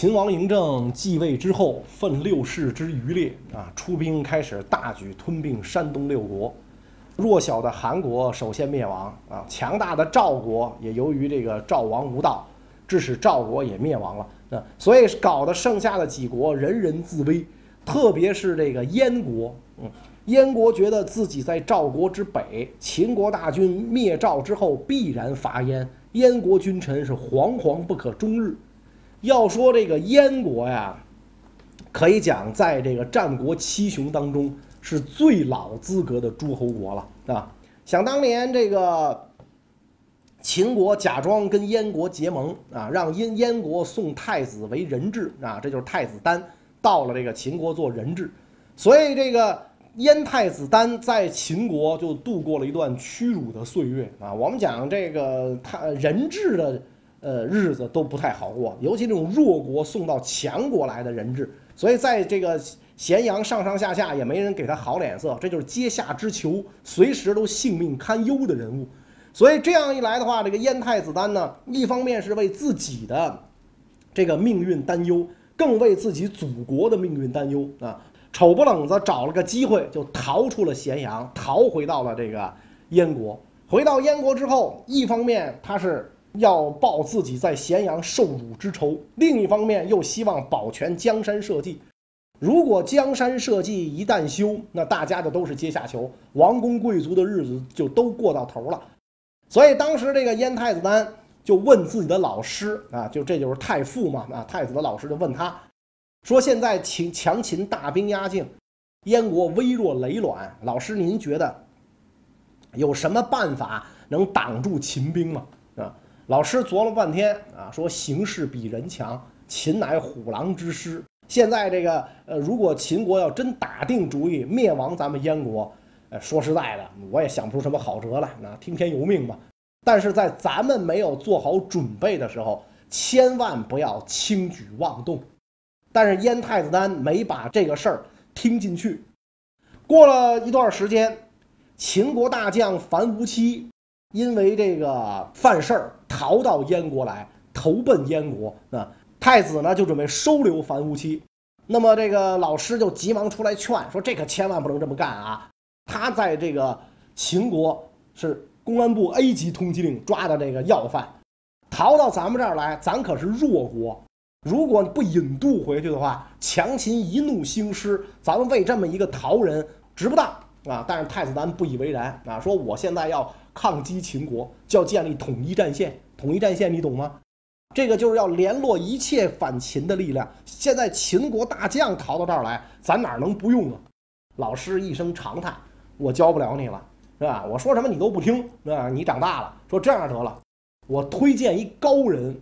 秦王嬴政继位之后，奋六世之余烈啊，出兵开始大举吞并山东六国。弱小的韩国首先灭亡啊，强大的赵国也由于这个赵王无道，致使赵国也灭亡了啊。所以搞得剩下的几国人人自危，特别是这个燕国，嗯，燕国觉得自己在赵国之北，秦国大军灭赵之后必然伐燕，燕国君臣是惶惶不可终日。要说这个燕国呀，可以讲在这个战国七雄当中是最老资格的诸侯国了啊。想当年这个秦国假装跟燕国结盟啊，让燕燕国送太子为人质啊，这就是太子丹到了这个秦国做人质，所以这个燕太子丹在秦国就度过了一段屈辱的岁月啊。我们讲这个他人质的。呃，日子都不太好过，尤其这种弱国送到强国来的人质，所以在这个咸阳上上下下也没人给他好脸色，这就是阶下之囚，随时都性命堪忧的人物。所以这样一来的话，这个燕太子丹呢，一方面是为自己的这个命运担忧，更为自己祖国的命运担忧啊。丑不冷子找了个机会就逃出了咸阳，逃回到了这个燕国。回到燕国之后，一方面他是。要报自己在咸阳受辱之仇，另一方面又希望保全江山社稷。如果江山社稷一旦休，那大家的都是阶下囚，王公贵族的日子就都过到头了。所以当时这个燕太子丹就问自己的老师啊，就这就是太傅嘛啊，太子的老师就问他说：“现在秦强秦大兵压境，燕国微弱累卵，老师您觉得有什么办法能挡住秦兵吗？”啊？老师琢磨半天啊，说形势比人强，秦乃虎狼之师。现在这个呃，如果秦国要真打定主意灭亡咱们燕国，呃，说实在的，我也想不出什么好辙来。那听天由命吧。但是在咱们没有做好准备的时候，千万不要轻举妄动。但是燕太子丹没把这个事儿听进去。过了一段时间，秦国大将樊於期。因为这个犯事儿，逃到燕国来，投奔燕国啊。太子呢就准备收留樊於期，那么这个老师就急忙出来劝说：“这可千万不能这么干啊！他在这个秦国是公安部 A 级通缉令抓的这个要犯，逃到咱们这儿来，咱可是弱国，如果不引渡回去的话，强秦一怒兴师，咱们为这么一个逃人值不当啊！”但是太子丹不以为然啊，说：“我现在要。”抗击秦国就要建立统一战线，统一战线你懂吗？这个就是要联络一切反秦的力量。现在秦国大将逃到这儿来，咱哪能不用啊？老师一声长叹：“我教不了你了，是吧？我说什么你都不听，是吧？你长大了，说这样得了，我推荐一高人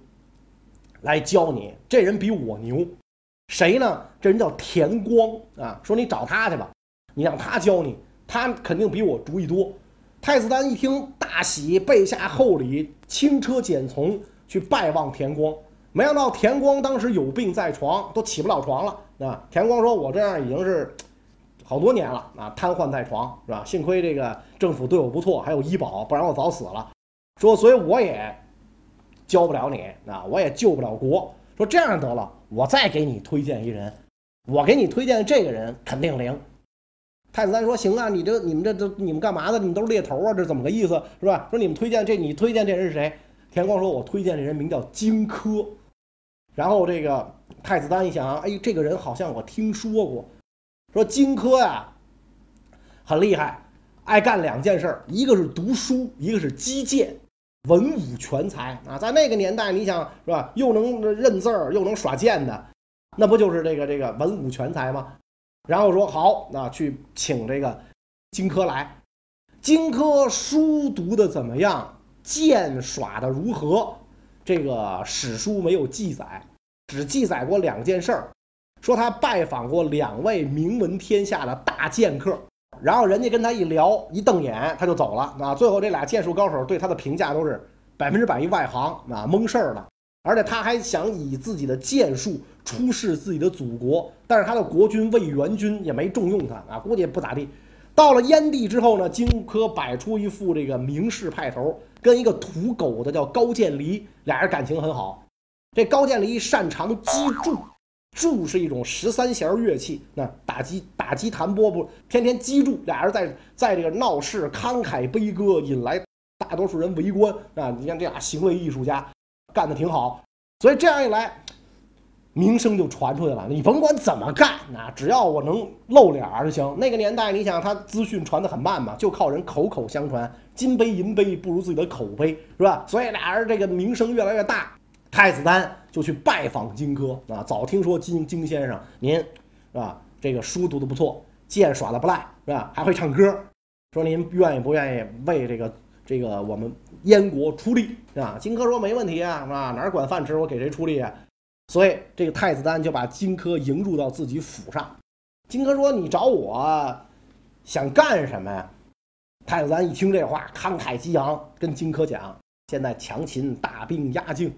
来教你。这人比我牛，谁呢？这人叫田光啊。说你找他去吧，你让他教你，他肯定比我主意多。”太子丹一听大喜，备下厚礼，轻车简从去拜望田光。没想到田光当时有病在床，都起不了床了啊！田光说：“我这样已经是好多年了啊，瘫痪在床，是吧？幸亏这个政府对我不错，还有医保，不然我早死了。说，所以我也教不了你啊，我也救不了国。说这样得了，我再给你推荐一人，我给你推荐这个人肯定灵。”太子丹说：“行啊，你这、你们这都、你们干嘛的？你们都是猎头啊？这怎么个意思？是吧？说你们推荐这，你推荐这人是谁？”田光说：“我推荐这人名叫荆轲。”然后这个太子丹一想：“哎，这个人好像我听说过。”说荆轲呀，很厉害，爱干两件事，一个是读书，一个是击剑，文武全才啊！在那个年代，你想是吧？又能认字儿，又能耍剑的，那不就是这个这个文武全才吗？然后说好，那去请这个荆轲来。荆轲书读的怎么样？剑耍的如何？这个史书没有记载，只记载过两件事儿，说他拜访过两位名闻天下的大剑客，然后人家跟他一聊，一瞪眼他就走了。啊，最后这俩剑术高手对他的评价都是百分之百一外行啊，蒙事儿了。而且他还想以自己的剑术出示自己的祖国，但是他的国君魏元君也没重用他啊，估计也不咋地。到了燕地之后呢，荆轲摆出一副这个名士派头，跟一个土狗的叫高渐离，俩人感情很好。这高渐离擅长击筑，筑是一种十三弦乐器，那打击打击弹拨不天天击筑，俩人在在这个闹市慷慨悲歌，引来大多数人围观啊！你看这俩行为艺术家干的挺好，所以这样一来。名声就传出去了，你甭管怎么干啊，只要我能露脸儿就行。那个年代，你想他资讯传得很慢嘛，就靠人口口相传，金杯银杯不如自己的口碑，是吧？所以俩人这个名声越来越大。太子丹就去拜访荆轲啊，早听说荆荆先生您是吧，这个书读得不错，剑耍得不赖，是吧？还会唱歌，说您愿意不愿意为这个这个我们燕国出力啊？荆轲说没问题啊，是吧？哪管饭吃，我给谁出力啊？所以，这个太子丹就把荆轲迎入到自己府上。荆轲说：“你找我，想干什么呀？”太子丹一听这话，慷慨激昂，跟荆轲讲：“现在强秦大兵压境，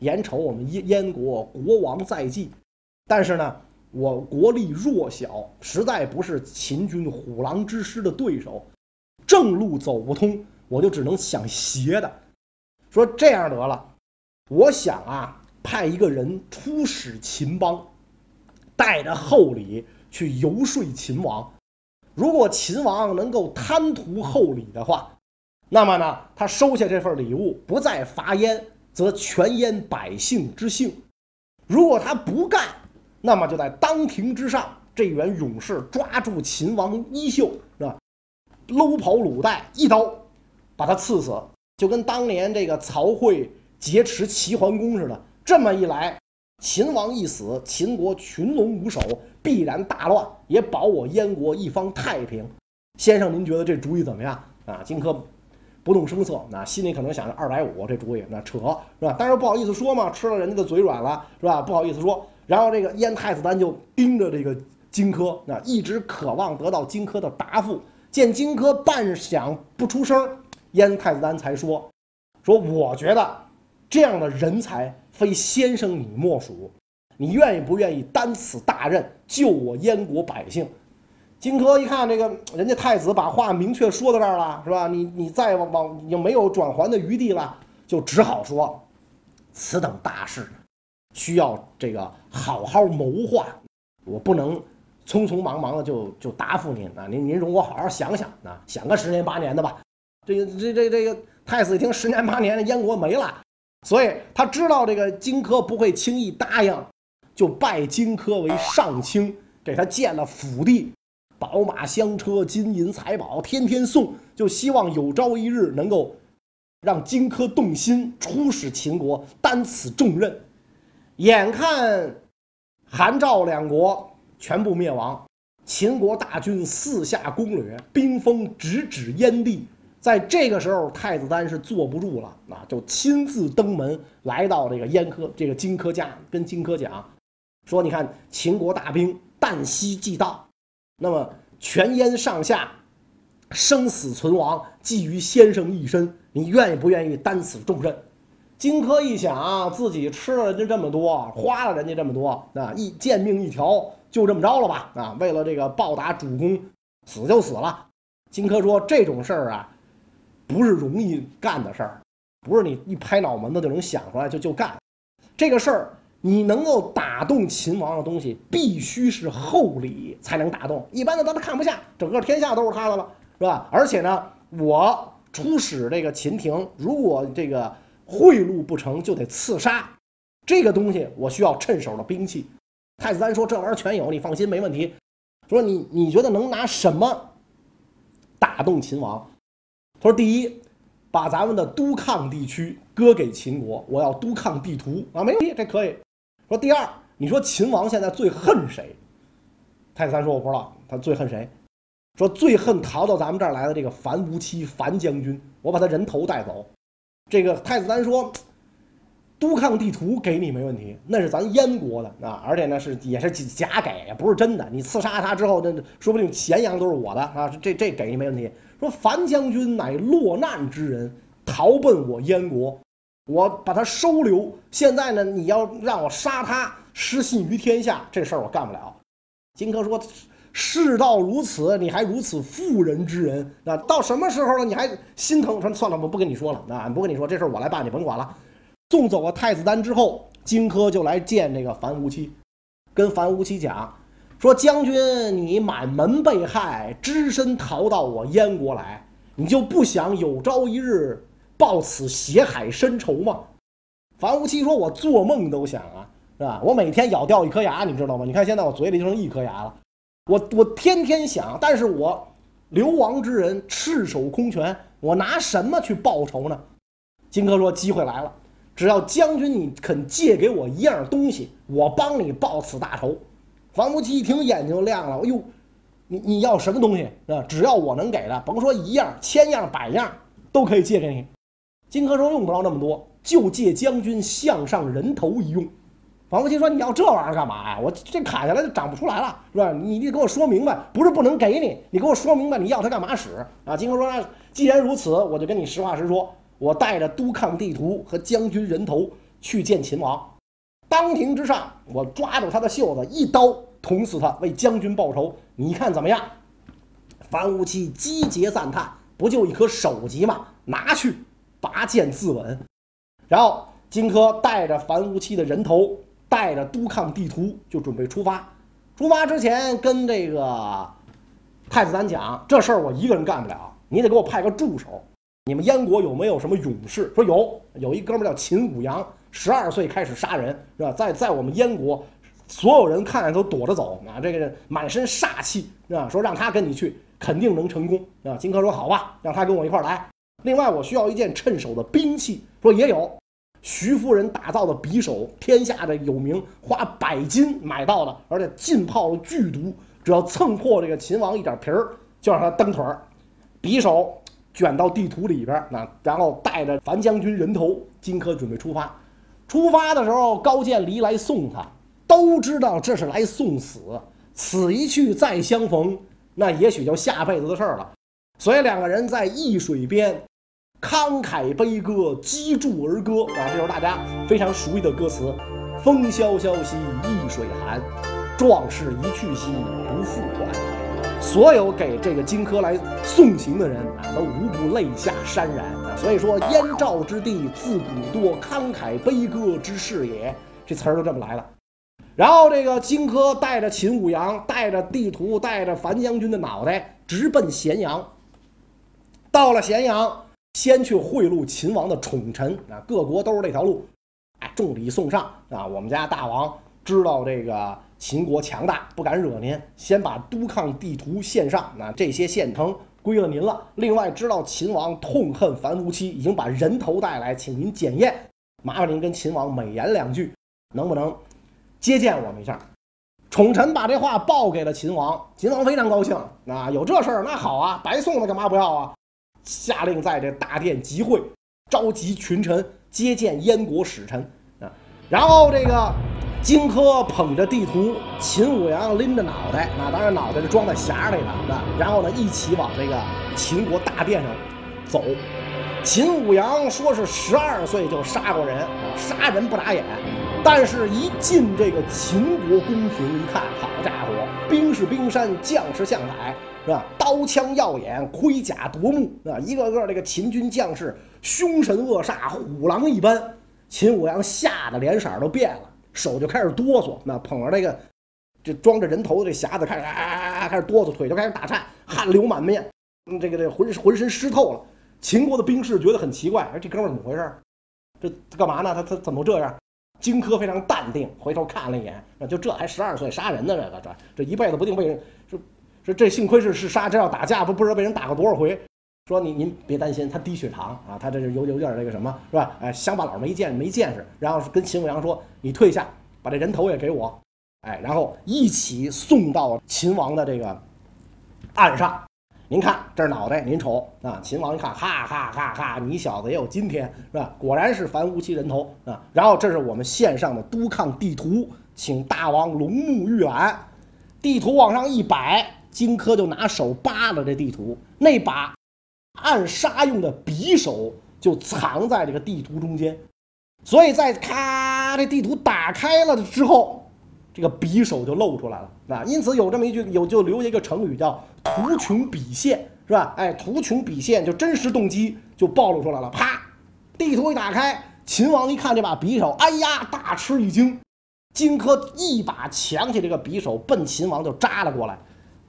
眼瞅我们燕燕国国王在即，但是呢，我国力弱小，实在不是秦军虎狼之师的对手，正路走不通，我就只能想邪的。说这样得了，我想啊。”派一个人出使秦邦，带着厚礼去游说秦王。如果秦王能够贪图厚礼的话，那么呢，他收下这份礼物，不再伐燕，则全燕百姓之幸；如果他不干，那么就在当庭之上，这员勇士抓住秦王衣袖，是吧？搂袍撸带，一刀把他刺死，就跟当年这个曹刿劫持齐桓公似的。这么一来，秦王一死，秦国群龙无首，必然大乱，也保我燕国一方太平。先生，您觉得这主意怎么样啊？荆轲不动声色，那心里可能想着二百五这主意，那扯是吧？但是不好意思说嘛，吃了人家的嘴软了是吧？不好意思说。然后这个燕太子丹就盯着这个荆轲，那一直渴望得到荆轲的答复。见荆轲半晌不出声，燕太子丹才说：“说我觉得这样的人才。”非先生你莫属，你愿意不愿意担此大任，救我燕国百姓？荆轲一看这个人家太子把话明确说到这儿了，是吧？你你再往往就没有转圜的余地了，就只好说，此等大事需要这个好好谋划，我不能匆匆忙忙的就就答复您啊！您您容我好好想想啊，想个十年八年的吧。这个这这这个太子一听十年八年，燕国没了。所以他知道这个荆轲不会轻易答应，就拜荆轲为上卿，给他建了府邸，宝马香车、金银财宝天天送，就希望有朝一日能够让荆轲动心，出使秦国，担此重任。眼看韩赵两国全部灭亡，秦国大军四下攻掠，兵锋直指燕地。在这个时候，太子丹是坐不住了，啊，就亲自登门来到这个燕科这个荆轲家，跟荆轲讲，说：“你看秦国大兵旦夕即到，那么全燕上下生死存亡寄于先生一身，你愿意不愿意担此重任？”荆轲一想，自己吃了人家这么多，花了人家这么多，啊，一贱命一条，就这么着了吧？啊，为了这个报答主公，死就死了。荆轲说：“这种事儿啊。”不是容易干的事儿，不是你一拍脑门子就能想出来就就干。这个事儿你能够打动秦王的东西，必须是厚礼才能打动。一般的他都看不下，整个天下都是他的了，是吧？而且呢，我出使这个秦庭，如果这个贿赂不成就得刺杀，这个东西我需要趁手的兵器。太子丹说：“这玩意儿全有，你放心，没问题。”说你你觉得能拿什么打动秦王？他说：“第一，把咱们的都抗地区割给秦国，我要都抗地图啊，没问题，这可以。说第二，你说秦王现在最恨谁？太子丹说我不知道，他最恨谁？说最恨逃到咱们这儿来的这个樊无期，樊将军，我把他人头带走。这个太子丹说，都抗地图给你没问题，那是咱燕国的啊，而且呢是也是假给，也不是真的。你刺杀他之后，那说不定咸阳都是我的啊，这这给你没问题。”说樊将军乃落难之人，逃奔我燕国，我把他收留。现在呢，你要让我杀他，失信于天下，这事儿我干不了。荆轲说：“事到如此，你还如此妇人之仁，那到什么时候了，你还心疼？说算了，我不跟你说了，那不跟你说这事儿，我来办，你甭管了。”送走了太子丹之后，荆轲就来见这个樊无期，跟樊无期讲说：“将军，你满门被害，只身逃到我燕国来，你就不想有朝一日报此血海深仇吗？”樊无期说：“我做梦都想啊，是吧？我每天咬掉一颗牙，你知道吗？你看现在我嘴里就剩一颗牙了，我我天天想，但是我流亡之人，赤手空拳，我拿什么去报仇呢？”荆轲说：“机会来了，只要将军你肯借给我一样东西，我帮你报此大仇。”樊於期一听，眼睛亮了。哎呦，你你要什么东西啊？只要我能给的，甭说一样、千样、百样，都可以借给你。荆轲说：“用不着那么多，就借将军项上人头一用。”樊於期说：“你要这玩意儿干嘛呀？我这砍下来就长不出来了，是吧？你得给我说明白，不是不能给你，你给我说明白，你要它干嘛使啊？”荆轲说：“既然如此，我就跟你实话实说，我带着督亢地图和将军人头去见秦王。当庭之上，我抓住他的袖子，一刀。”捅死他，为将军报仇，你看怎么样？樊无期击节赞叹：“不就一颗首级吗？拿去，拔剑自刎。”然后荆轲带着樊无期的人头，带着督亢地图，就准备出发。出发之前，跟这个太子丹讲：“这事儿我一个人干不了，你得给我派个助手。你们燕国有没有什么勇士？”说有，有一哥们叫秦舞阳，十二岁开始杀人，是吧？在在我们燕国。所有人看见都躲着走啊！这个满身煞气啊！说让他跟你去，肯定能成功啊！荆轲说：“好吧，让他跟我一块来。另外，我需要一件趁手的兵器。说也有，徐夫人打造的匕首，天下的有名，花百金买到的，而且浸泡了剧毒，只要蹭破这个秦王一点皮儿，就让他蹬腿儿。匕首卷到地图里边，那然后带着樊将军人头，荆轲准备出发。出发的时候，高渐离来送他。”都知道这是来送死，此一去再相逢，那也许就下辈子的事儿了。所以两个人在易水边慷慨悲歌，击筑而歌啊，这就是大家非常熟悉的歌词：“风萧萧兮易水寒，壮士一去兮不复还。”所有给这个荆轲来送行的人啊，都无不泪下潸然啊。所以说，燕赵之地自古多慷慨悲歌之士也，这词儿就这么来了。然后这个荆轲带着秦舞阳，带着地图，带着樊将军的脑袋，直奔咸阳。到了咸阳，先去贿赂秦王的宠臣啊，各国都是这条路。哎，重礼送上啊！我们家大王知道这个秦国强大，不敢惹您，先把督亢地图献上。那这些县城归了您了。另外，知道秦王痛恨樊於期，已经把人头带来，请您检验。麻烦您跟秦王美言两句，能不能？接见我们一下，宠臣把这话报给了秦王，秦王非常高兴啊，有这事儿那好啊，白送的干嘛不要啊？下令在这大殿集会，召集群臣接见燕国使臣啊。然后这个荆轲捧着地图，秦舞阳拎着脑袋，那当然脑袋是装在匣里的。然后呢，一起往这个秦国大殿上走。秦舞阳说是十二岁就杀过人，杀人不眨眼。但是，一进这个秦国宫廷一看，好家伙，兵是冰山，将士像海，是吧？刀枪耀眼，盔甲夺目，啊，一个个这个秦军将士凶神恶煞，虎狼一般。秦舞阳吓得脸色都变了，手就开始哆嗦，那捧着这个这装着人头的这匣子，开始啊开始哆嗦，腿就开始打颤，汗流满面，这个这浑浑身湿透了。秦国的兵士觉得很奇怪，哎，这哥们怎么回事？这干嘛呢？他他怎么这样？荆轲非常淡定，回头看了一眼，那就这还十二岁杀人呢？这个这这一辈子不定被人说说这幸亏是是杀，这要打架不不知道被人打过多少回。说您您别担心，他低血糖啊，他这是有有点那个什么，是吧？哎，乡巴佬没见没见识。然后跟秦舞阳说：“你退下，把这人头也给我。”哎，然后一起送到秦王的这个岸上。您看这是脑袋，您瞅啊！秦王一看，哈哈哈哈！你小子也有今天是吧？果然是樊无期人头啊！然后这是我们线上的督亢地图，请大王龙目预览。地图往上一摆，荆轲就拿手扒拉这地图，那把暗杀用的匕首就藏在这个地图中间，所以在咔这地图打开了之后。这个匕首就露出来了啊，因此有这么一句，有就留下一个成语叫“图穷匕现”，是吧？哎，图穷匕现就真实动机就暴露出来了。啪，地图一打开，秦王一看这把匕首，哎呀，大吃一惊。荆轲一把抢起这个匕首，奔秦王就扎了过来。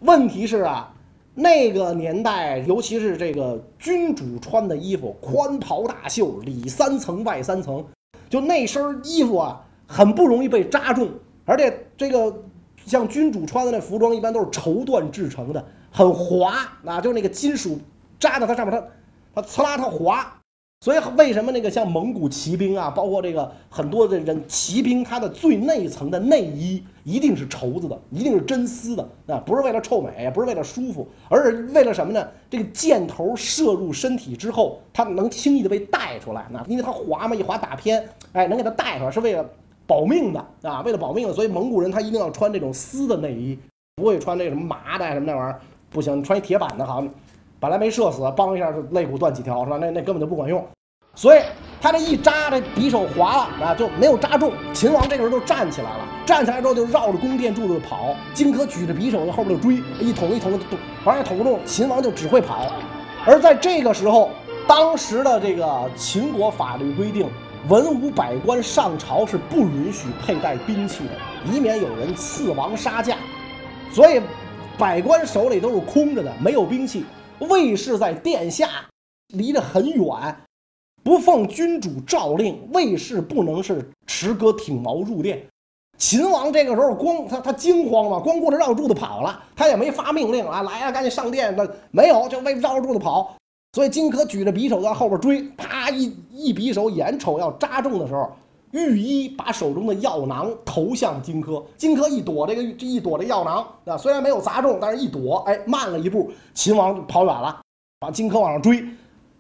问题是啊，那个年代，尤其是这个君主穿的衣服，宽袍大袖，里三层外三层，就那身衣服啊，很不容易被扎中。而且这个像君主穿的那服装，一般都是绸缎制成的，很滑啊，就那个金属扎在它上面，它它呲啦它滑。所以为什么那个像蒙古骑兵啊，包括这个很多的人骑兵，他的最内层的内衣一定是绸子的，一定是真丝的啊，不是为了臭美，也不是为了舒服，而是为了什么呢？这个箭头射入身体之后，它能轻易的被带出来，那因为它滑嘛，一滑打偏，哎，能给它带出来，是为了保命的啊，为了保命的，所以蒙古人他一定要穿这种丝的内衣，不会穿那什么麻的什么那玩意儿，不行，你穿一铁板的好。本来没射死，梆一下肋骨断几条，是吧？那那根本就不管用，所以他这一扎，这匕首划了啊，就没有扎中。秦王这个时候就站起来了，站起来之后就绕着宫殿柱子跑。荆轲举着匕首在后边就追，一捅一捅的，反正捅不中。秦王就只会跑。而在这个时候，当时的这个秦国法律规定，文武百官上朝是不允许佩戴兵器的，以免有人刺王杀驾。所以，百官手里都是空着的，没有兵器。卫士在殿下，离得很远，不奉君主诏令，卫士不能是持戈挺矛入殿。秦王这个时候光他他惊慌嘛，光顾着绕柱子跑了，他也没发命令啊，来啊，赶紧上殿。那没有，就为绕着柱子跑。所以荆轲举着匕首在后边追，啪一一匕首，眼瞅要扎中的时候，御医把手中的药囊投向荆轲，荆轲一躲这个这一躲这药囊啊，虽然没有砸中，但是一躲，哎，慢了一步，秦王就跑远了，把荆轲往上追。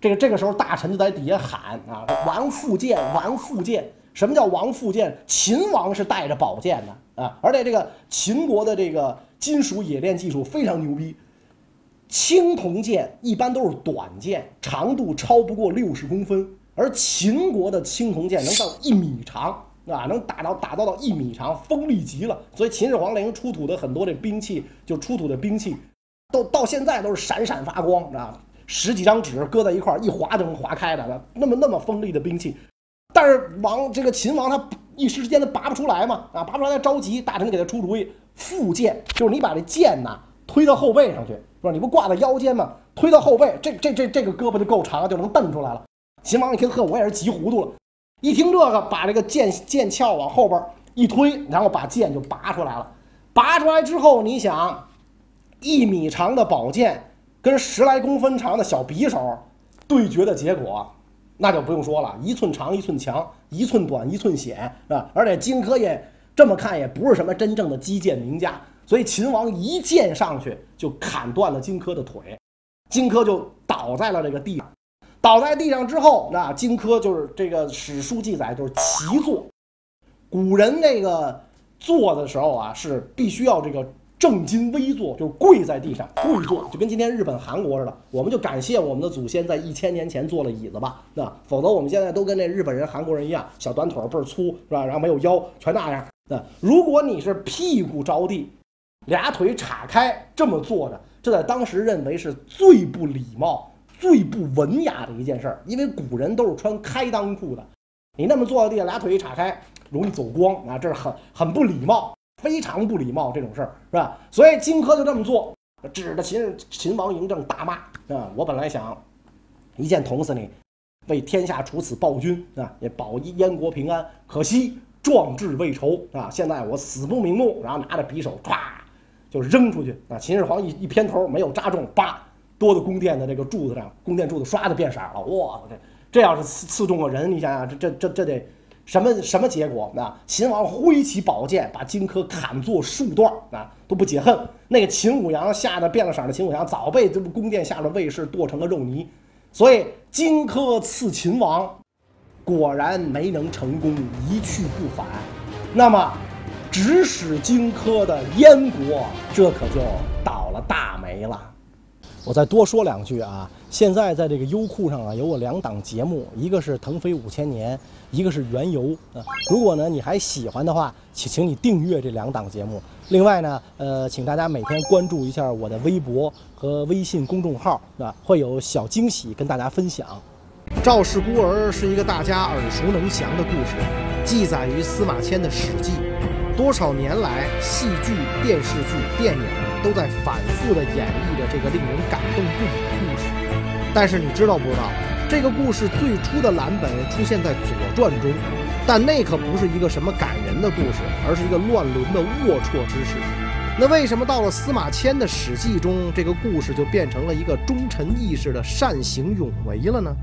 这个这个时候大臣就在底下喊啊：“王复剑，王复剑！”什么叫王复剑？秦王是带着宝剑的啊，而且这个秦国的这个金属冶炼技术非常牛逼，青铜剑一般都是短剑，长度超不过六十公分。而秦国的青铜剑能到一米长啊，能打到打造到一米长，锋利极了。所以秦始皇陵出土的很多这兵器，就出土的兵器，都到现在都是闪闪发光啊！十几张纸搁在一块儿，一划就能划开的，那么那么锋利的兵器。但是王这个秦王他一时之间他拔不出来嘛啊，拔不出来他着急，大臣给他出主意，复剑，就是你把这剑呐推到后背上去，是吧？你不挂在腰间吗？推到后背，这这这这个胳膊就够长，就能蹬出来了。秦王一听，呵，我也是急糊涂了。一听这个，把这个剑剑鞘往后边一推，然后把剑就拔出来了。拔出来之后，你想，一米长的宝剑跟十来公分长的小匕首对决的结果，那就不用说了，一寸长一寸强，一寸短一寸险，是吧？而且荆轲也这么看也不是什么真正的击剑名家，所以秦王一剑上去就砍断了荆轲的腿，荆轲就倒在了这个地上。倒在地上之后，那荆轲就是这个史书记载就是骑坐。古人那个坐的时候啊，是必须要这个正襟危坐，就是跪在地上跪坐，就跟今天日本、韩国似的。我们就感谢我们的祖先在一千年前做了椅子吧，那否则我们现在都跟那日本人、韩国人一样，小短腿倍儿粗，是吧？然后没有腰，全那样。那如果你是屁股着地，俩腿岔开这么坐着，这在当时认为是最不礼貌。最不文雅的一件事儿，因为古人都是穿开裆裤的，你那么坐在地上，俩腿一岔开，容易走光啊，这是很很不礼貌，非常不礼貌这种事儿，是吧？所以荆轲就这么做，指着秦秦王嬴政大骂啊！我本来想一剑捅死你，为天下除此暴君啊，也保一燕国平安，可惜壮志未酬啊！现在我死不瞑目，然后拿着匕首唰就扔出去啊！秦始皇一一偏头没有扎中，叭。多的宫殿的这个柱子上，宫殿柱子唰的变色了。哇，这这要是刺刺中了人，你想想，这这这这得什么什么结果啊？秦王挥起宝剑，把荆轲砍作数段啊，都不解恨。那个秦舞阳吓得变了色的秦舞阳，早被这宫殿下的卫士剁成了肉泥。所以荆轲刺秦王，果然没能成功，一去不返。那么，指使荆轲的燕国，这可就倒了大霉了。我再多说两句啊！现在在这个优酷上啊，有我两档节目，一个是《腾飞五千年》，一个是《原游》啊。如果呢你还喜欢的话，请请你订阅这两档节目。另外呢，呃，请大家每天关注一下我的微博和微信公众号，啊，会有小惊喜跟大家分享。赵氏孤儿是一个大家耳熟能详的故事，记载于司马迁的《史记》。多少年来，戏剧、电视剧、电影都在反复地演绎着这个令人感动不已的故事。但是你知道不知道，这个故事最初的蓝本出现在《左传》中，但那可不是一个什么感人的故事，而是一个乱伦的龌龊之事。那为什么到了司马迁的《史记》中，这个故事就变成了一个忠臣义士的善行勇为了呢？